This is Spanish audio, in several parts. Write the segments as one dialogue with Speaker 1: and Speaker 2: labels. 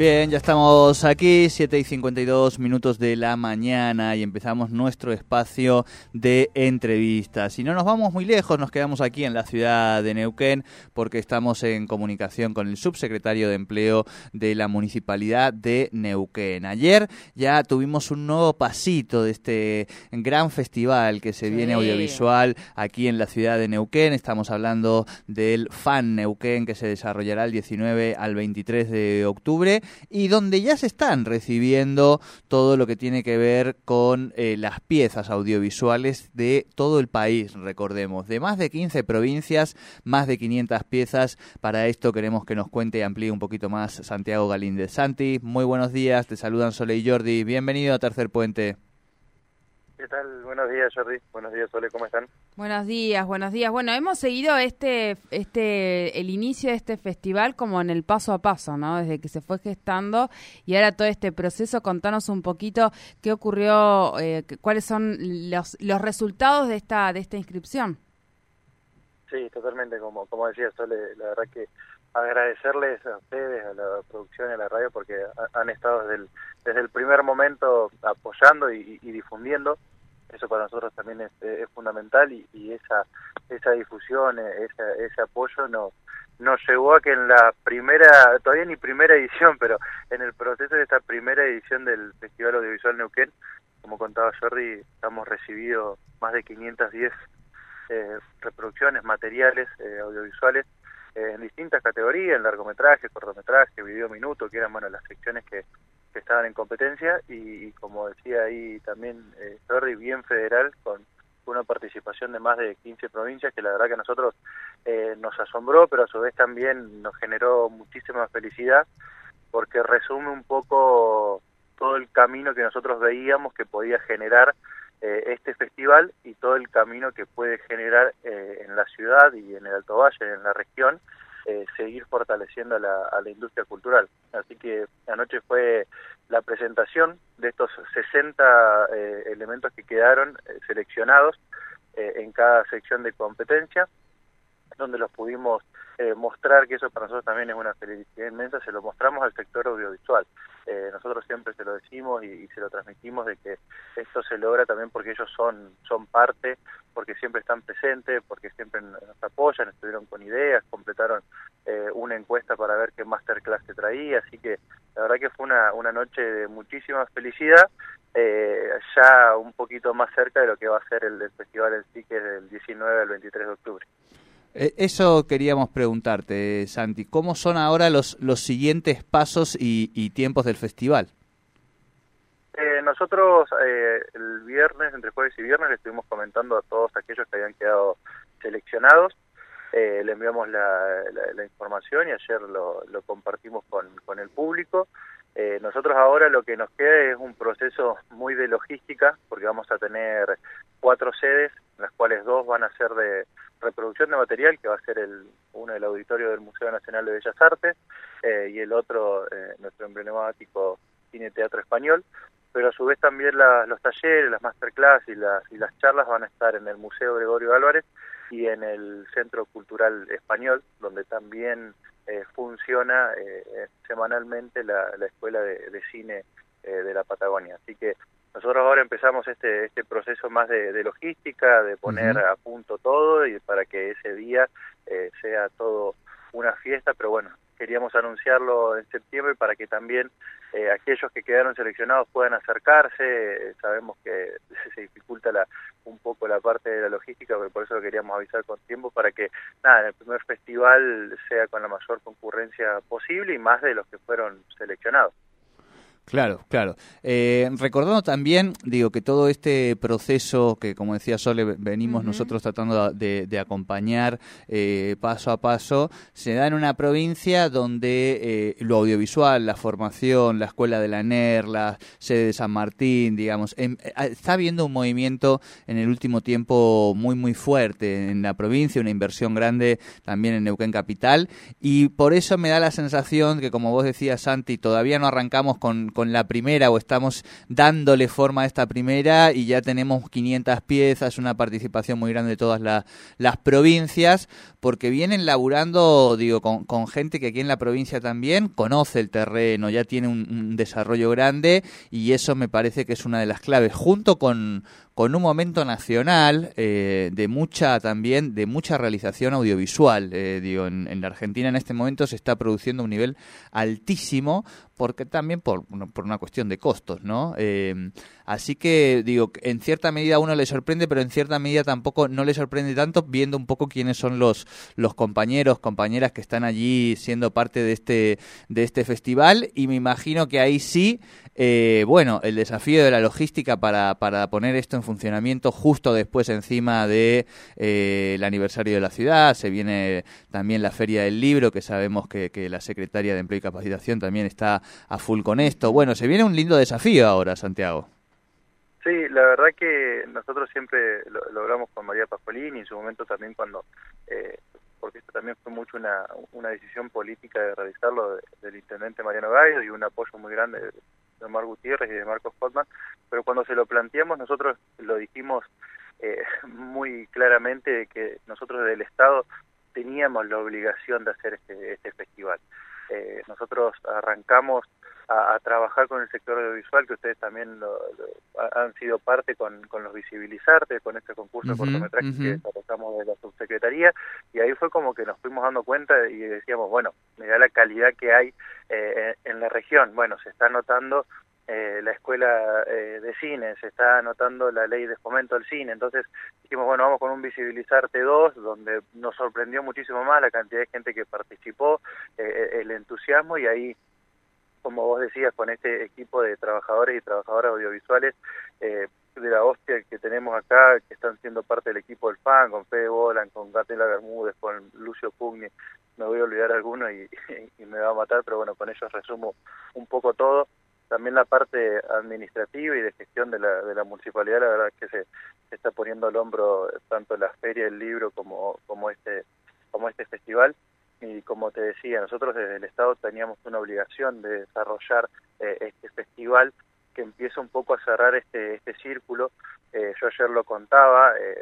Speaker 1: Bien, ya estamos aquí, 7 y 52 minutos de la mañana y empezamos nuestro espacio de entrevistas. Si no nos vamos muy lejos, nos quedamos aquí en la ciudad de Neuquén porque estamos en comunicación con el subsecretario de Empleo de la Municipalidad de Neuquén. Ayer ya tuvimos un nuevo pasito de este gran festival que se viene audiovisual aquí en la ciudad de Neuquén. Estamos hablando del FAN Neuquén que se desarrollará el 19 al 23 de octubre y donde ya se están recibiendo todo lo que tiene que ver con eh, las piezas audiovisuales de todo el país, recordemos, de más de 15 provincias, más de 500 piezas. Para esto queremos que nos cuente y amplíe un poquito más Santiago Galíndez. Santi, muy buenos días, te saludan Sole y Jordi, bienvenido a Tercer Puente.
Speaker 2: ¿Qué tal? Buenos días, Jordi. Buenos días, Sole. ¿Cómo están?
Speaker 3: Buenos días, buenos días. Bueno, hemos seguido este, este, el inicio de este festival como en el paso a paso, ¿no? Desde que se fue gestando y ahora todo este proceso. Contanos un poquito qué ocurrió, eh, cuáles son los, los resultados de esta, de esta inscripción.
Speaker 2: Sí, totalmente. Como, como decía Sole, la verdad que agradecerles a ustedes, a la producción y a la radio, porque han estado desde el, desde el primer momento apoyando y difundiendo eso para nosotros también es, es fundamental y, esa esa difusión, esa, ese apoyo nos nos llevó a que en la primera, todavía ni primera edición, pero en el proceso de esta primera edición del Festival Audiovisual Neuquén, como contaba Jordi, hemos recibido más de 510 eh, reproducciones, materiales eh, audiovisuales eh, en distintas categorías, en largometraje, cortometraje, video minuto, que eran bueno las secciones que que estaban en competencia y, como decía ahí también eh, bien federal con una participación de más de 15 provincias que la verdad que a nosotros eh, nos asombró pero a su vez también nos generó muchísima felicidad porque resume un poco todo el camino que nosotros veíamos que podía generar eh, este festival y todo el camino que puede generar eh, en la ciudad y en el Alto Valle, en la región, eh, seguir fortaleciendo a la, a la, industria cultural. Así que anoche fue la presentación de estos 60 eh, elementos que quedaron eh, seleccionados en cada sección de competencia, donde los pudimos mostrar, que eso para nosotros también es una felicidad inmensa, se lo mostramos al sector audiovisual. nosotros siempre se lo decimos y, se lo transmitimos de que esto se logra también porque ellos son, son parte porque siempre están presentes, porque siempre nos apoyan, estuvieron con ideas, completaron eh, una encuesta para ver qué masterclass se traía, así que la verdad que fue una, una noche de muchísima felicidad, eh, ya un poquito más cerca de lo que va a ser el, festival en sí, del 19 al 23 de octubre.
Speaker 1: Eh, eso queríamos preguntarte, Santi. ¿Cómo son ahora los, los siguientes pasos y, y tiempos del festival?
Speaker 2: Eh, nosotros eh, el viernes, entre jueves y viernes, le estuvimos comentando a todos aquellos que habían quedado seleccionados. Eh, le enviamos la, la, información y ayer lo, lo compartimos con, con, el público. Eh, nosotros ahora lo que nos queda es un proceso muy de logística, porque vamos a tener cuatro sedes, las cuales dos van a ser de reproducción de material, que va a ser el, uno del auditorio del Museo Nacional de Bellas Artes, y el otro, nuestro emblemático Cine Teatro Español. Pero a su vez también la, los talleres, las masterclass y las, y las charlas van a estar en el Museo Gregorio Álvarez y en el Centro Cultural Español, donde también eh, funciona eh, semanalmente la, la Escuela de, de Cine eh, de la Patagonia. Así que nosotros ahora empezamos este, este proceso más de, de logística, de poner a punto todo y para que ese día eh, sea todo una fiesta, pero bueno, queríamos anunciarlo en septiembre para que también eh, aquellos que quedaron seleccionados puedan acercarse. sabemos que se dificulta la, un poco la parte de la logística, pero por eso lo queríamos avisar con tiempo para que nada, en el primer festival sea con la mayor concurrencia posible y más de los que fueron seleccionados.
Speaker 1: Claro, claro. Eh, recordando también, digo, que todo este proceso que, como decía Sole, venimos nosotros tratando de, acompañar eh, paso a paso, se da en una provincia donde eh, lo audiovisual, la formación, la escuela de la NER, la sede de San Martín, digamos, em, está habiendo un movimiento en el último tiempo muy, muy fuerte en la provincia, una inversión grande también en Neuquén Capital, y por eso me da la sensación que, como vos decías, Santi, todavía no arrancamos con con la primera o estamos dándole forma a esta primera y ya tenemos 500 piezas, una participación muy grande de todas las provincias, porque vienen laburando, digo, con, gente que aquí en la provincia también conoce el terreno, ya tiene un desarrollo grande y eso me parece que es una de las claves, junto con, con un momento nacional eh, de mucha también de mucha realización audiovisual. Eh, digo en, la Argentina en este momento se está produciendo un nivel altísimo porque también por, por una cuestión de costos no eh, así que digo en cierta medida uno le sorprende pero en cierta medida tampoco no le sorprende tanto viendo un poco quiénes son los los compañeros compañeras que están allí siendo parte de este de este festival y me imagino que ahí sí bueno el desafío de la logística para para poner esto en funcionamiento justo después encima de eh, el aniversario de la ciudad. Se viene también la Feria del Libro, que sabemos que, la Secretaria de Empleo y Capacitación también está a full con esto. Bueno, se viene un lindo desafío ahora, Santiago.
Speaker 2: Sí, la verdad que nosotros siempre lo, logramos con María Pascualini y en su momento también cuando, eh, porque esto también fue mucho una, una decisión política de realizarlo del intendente Mariano Gallo y un apoyo muy grande de Omar Gutiérrez y de Marcos Hotman, pero cuando se lo planteamos nosotros lo dijimos eh, muy claramente que nosotros del Estado teníamos la obligación de hacer este, este festival. Eh, nosotros arrancamos a, trabajar con el sector audiovisual, que ustedes también han sido parte con, con los Visibilizarte, con este concurso de cortometraje que desarrollamos de la subsecretaría, y ahí fue como que nos fuimos dando cuenta y decíamos, bueno, mira la calidad que hay eh, en la región. Bueno, se está notando eh, la escuela eh, de cine, se está anotando la ley de fomento al cine. Entonces dijimos, bueno, vamos con un Visibilizarte 2, donde nos sorprendió muchísimo más la cantidad de gente que participó, el entusiasmo, y ahí como vos decías, con este equipo de trabajadores y trabajadoras audiovisuales eh, de la hostia que tenemos acá, que están siendo parte del equipo del FAN, con Fede Bolan, con Gatela Bermúdez, con Lucio Pugni, me voy a olvidar alguno y, me va a matar, pero bueno, con ellos resumo un poco todo. También la parte administrativa y de gestión de la, de la municipalidad, la verdad que se, se está poniendo al hombro tanto la feria del libro como, como este como este festival y como te decía, nosotros desde el Estado teníamos una obligación de desarrollar eh, este festival que empieza un poco a cerrar este, este círculo. Eh, yo ayer lo contaba, eh,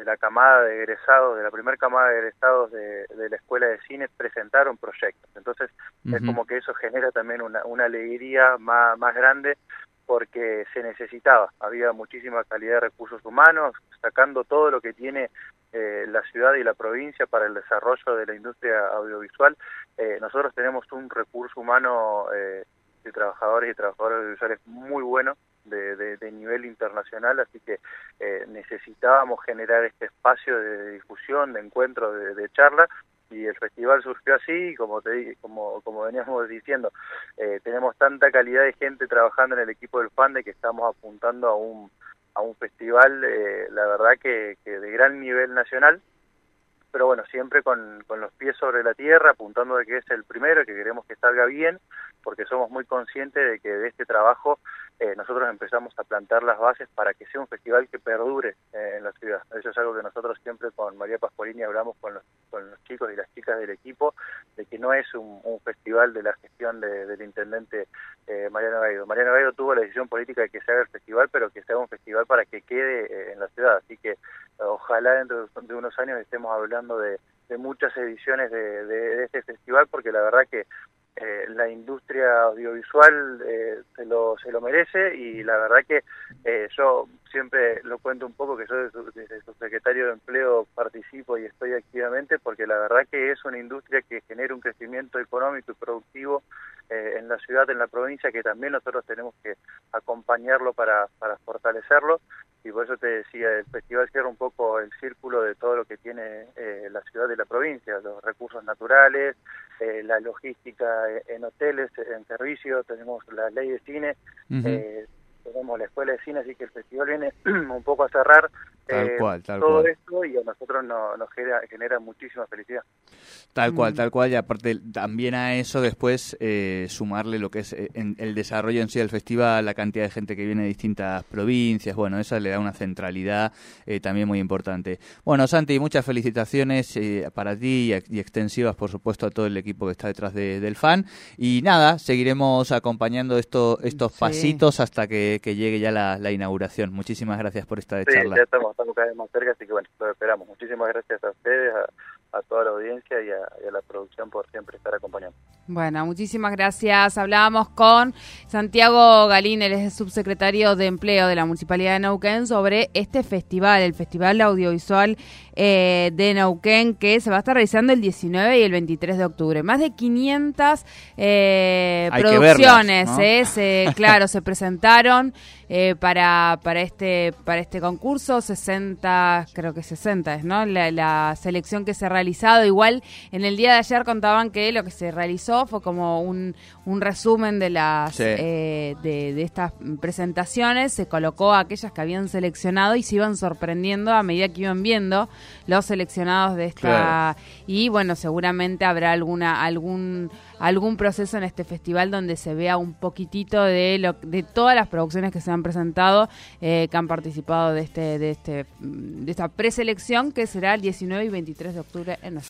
Speaker 2: de la camada de egresados, de la primera camada de egresados de, la Escuela de Cine presentaron proyectos. Entonces es como que eso genera también una, una alegría más, más grande porque se necesitaba, había muchísima calidad de recursos humanos, sacando todo lo que tiene eh, la ciudad y la provincia para el desarrollo de la industria audiovisual. Eh, nosotros tenemos un recurso humano eh, de trabajadores y trabajadoras audiovisuales muy bueno, de, de, nivel internacional, así que necesitábamos generar este espacio de difusión, de encuentro, de, de charla, y el festival surgió así, como te como como veníamos diciendo, eh, tenemos tanta calidad de gente trabajando en el equipo del FANDE que estamos apuntando a un a un festival, eh, la verdad que, que de gran nivel nacional, pero bueno, siempre con, con los pies sobre la tierra, apuntando de que es el primero, que queremos que salga bien, porque somos muy conscientes de que de este trabajo eh, nosotros empezamos a plantar las bases para que sea un festival que perdure eh, en la ciudad. Eso es algo que nosotros siempre con María Pascualini hablamos con los, con los chicos y las chicas del equipo, de que no es un, festival de la gestión del intendente eh, Mariano Gaido. Mariano Gaido tuvo la decisión política de que se haga el festival, pero que se haga un festival para que quede eh, en la ciudad. Así que ojalá dentro de unos años estemos hablando de, muchas ediciones de, este festival, porque la verdad que eh, la industria audiovisual eh, se, lo, se lo merece y la verdad que eh, yo siempre lo cuento un poco que yo desde su, secretario de empleo participo y estoy activamente porque la verdad que es una industria que genera un crecimiento económico y productivo eh, en la ciudad, en la provincia, que también nosotros tenemos que acompañarlo para, para fortalecerlo. Y por eso te decía, el festival cierra un poco el círculo de todo lo que tiene eh, la ciudad y la provincia, los recursos naturales, eh, la logística en hoteles, en servicios, tenemos la ley de cine, eh, tenemos la escuela de cine, así que el festival viene un poco a cerrar
Speaker 1: Tal
Speaker 2: eh,
Speaker 1: cual, tal
Speaker 2: todo
Speaker 1: cual.
Speaker 2: esto y a nosotros no- nos genera, genera muchísima felicidad.
Speaker 1: Tal cual,
Speaker 3: Mm.
Speaker 1: tal cual, y aparte también a eso después eh, sumarle lo que es eh, en- el desarrollo en sí del festival, la cantidad de gente que viene de distintas provincias, bueno, eso le da una centralidad eh, también muy importante. Bueno, Santi, muchas felicitaciones eh, para ti y, y extensivas, por supuesto, a todo el equipo que está detrás de- del fan. Y nada, seguiremos acompañando esto, estos
Speaker 3: Sí.
Speaker 1: pasitos hasta que, que llegue ya la, la inauguración. Muchísimas gracias por esta
Speaker 2: Sí,
Speaker 1: charla.
Speaker 2: ya estamos, estamos cada vez más cerca, así que bueno, lo esperamos. Muchísimas gracias a ustedes, a, a toda la audiencia y a, y a la producción por siempre estar acompañando.
Speaker 3: Bueno, muchísimas gracias. Hablábamos con Santiago Galín, él es el subsecretario de Empleo de la Municipalidad de Neuquén, sobre este festival, el Festival Audiovisual eh, de Neuquén, que se va a estar realizando el 19 y el 23 de octubre. Más de 500 eh, producciones,
Speaker 1: verlas, ¿no?
Speaker 3: eh, se- claro, se presentaron eh, para, para, este, para este concurso, 60, creo que 60 es, ¿no? La, la selección que se ha realizado. Igual en el día de ayer contaban que lo que se realizó fue como un, un resumen de las
Speaker 1: Sí.
Speaker 3: eh, de, de estas presentaciones. Se colocó a aquellas que habían seleccionado y se iban sorprendiendo a medida que iban viendo los seleccionados de esta
Speaker 1: Claro.
Speaker 3: y bueno seguramente habrá alguna algún algún proceso en este festival donde se vea un poquitito de lo de todas las producciones que se han presentado eh, que han participado de este de este de esta preselección que será el 19 y 23 de octubre en